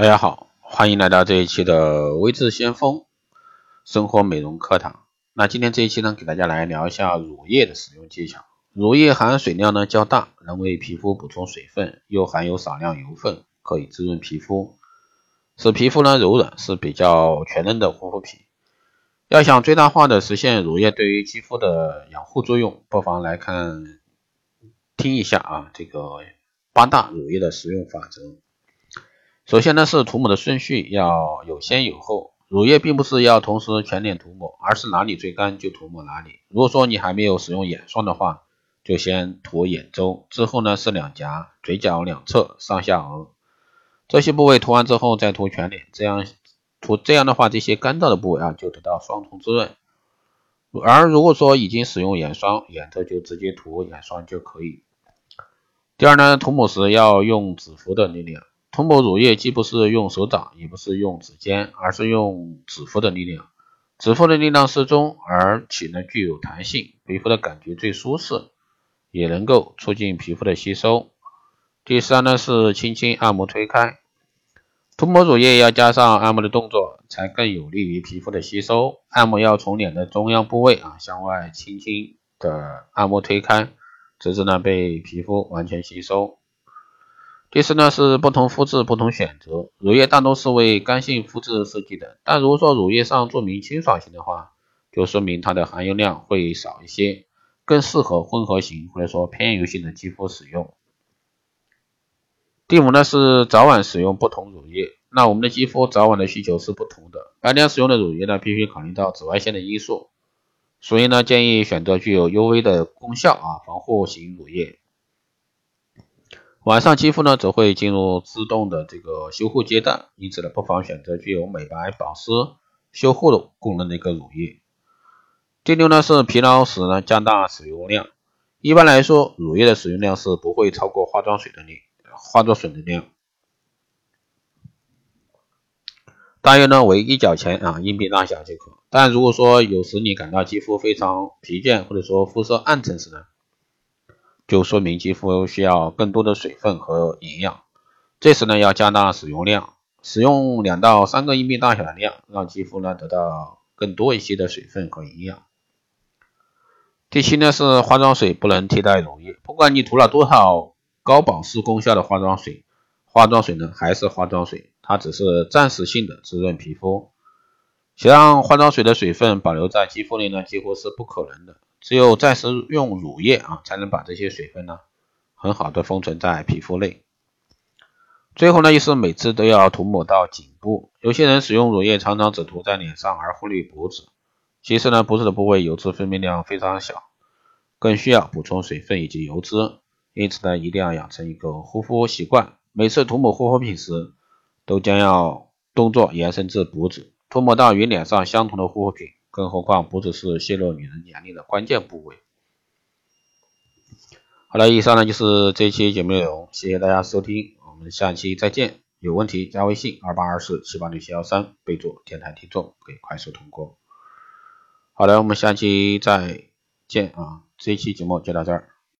大家好，欢迎来到这一期的微智先锋生活美容课堂。那今天这一期呢，给大家来聊一下乳液的使用技巧。乳液含水量呢较大，能为皮肤补充水分，又含有少量油分，可以滋润皮肤，使皮肤呢柔软，是比较全能的护肤品。要想最大化的实现乳液对于肌肤的养护作用，不妨来看听一下啊，这个八大乳液的使用法则。首先呢是涂抹的顺序要有先有后，乳液并不是要同时全脸涂抹，而是哪里最干就涂抹哪里。如果说你还没有使用眼霜的话，就先涂眼周，之后呢是两颊、嘴角两侧、上下颚这些部位涂完之后再涂全脸，这样涂这样的话，这些干燥的部位啊就得到双重滋润。而如果说已经使用眼霜，眼周就直接涂眼霜就可以。第二呢，涂抹时要用指腹的力量。涂抹乳液既不是用手掌，也不是用指尖，而是用指腹的力量。指腹的力量适中，而且呢具有弹性，皮肤的感觉最舒适，也能够促进皮肤的吸收。第三呢是轻轻按摩推开。涂抹乳液要加上按摩的动作，才更有利于皮肤的吸收。按摩要从脸的中央部位啊向外轻轻的按摩推开，直至呢被皮肤完全吸收。第四呢是不同肤质不同选择，乳液大多是为干性肤质设计的，但如果说乳液上注明清爽型的话，就说明它的含油量会少一些，更适合混合型或者说偏油性的肌肤使用。第五呢是早晚使用不同乳液，那我们的肌肤早晚的需求是不同的，白天使用的乳液呢必须考虑到紫外线的因素，所以呢建议选择具有 UV 的功效啊防护型乳液。晚上肌肤呢则会进入自动的这个修护阶段，因此呢不妨选择具有美白、保湿、修护的功能的一个乳液。第六呢是疲劳时呢加大使用量，一般来说乳液的使用量是不会超过化妆水的量，化妆水的量大约呢为一角钱啊硬币大小即可。但如果说有时你感到肌肤非常疲倦，或者说肤色暗沉时呢？就说明肌肤需要更多的水分和营养，这时呢要加大使用量，使用两到三个硬币大小的量，让肌肤呢得到更多一些的水分和营养。第七呢是化妆水不能替代乳液，不管你涂了多少高保湿功效的化妆水，化妆水呢还是化妆水，它只是暂时性的滋润皮肤，想让化妆水的水分保留在肌肤内呢几乎是不可能的。只有暂时用乳液啊，才能把这些水分呢很好的封存在皮肤内。最后呢，就是每次都要涂抹到颈部。有些人使用乳液常常只涂在脸上而忽略脖子，其实呢，脖子的部位油脂分泌量非常小，更需要补充水分以及油脂。因此呢，一定要养成一个护肤习惯，每次涂抹护肤品时，都将要动作延伸至脖子，涂抹到与脸上相同的护肤品。更何况脖子是泄露女人年龄的关键部位。好了，以上呢就是这期节目内容，谢谢大家收听，我们下期再见。有问题加微信二八二四七八六七幺三，备注电台听众，可以快速通过。好的，我们下期再见啊！这期节目就到这儿。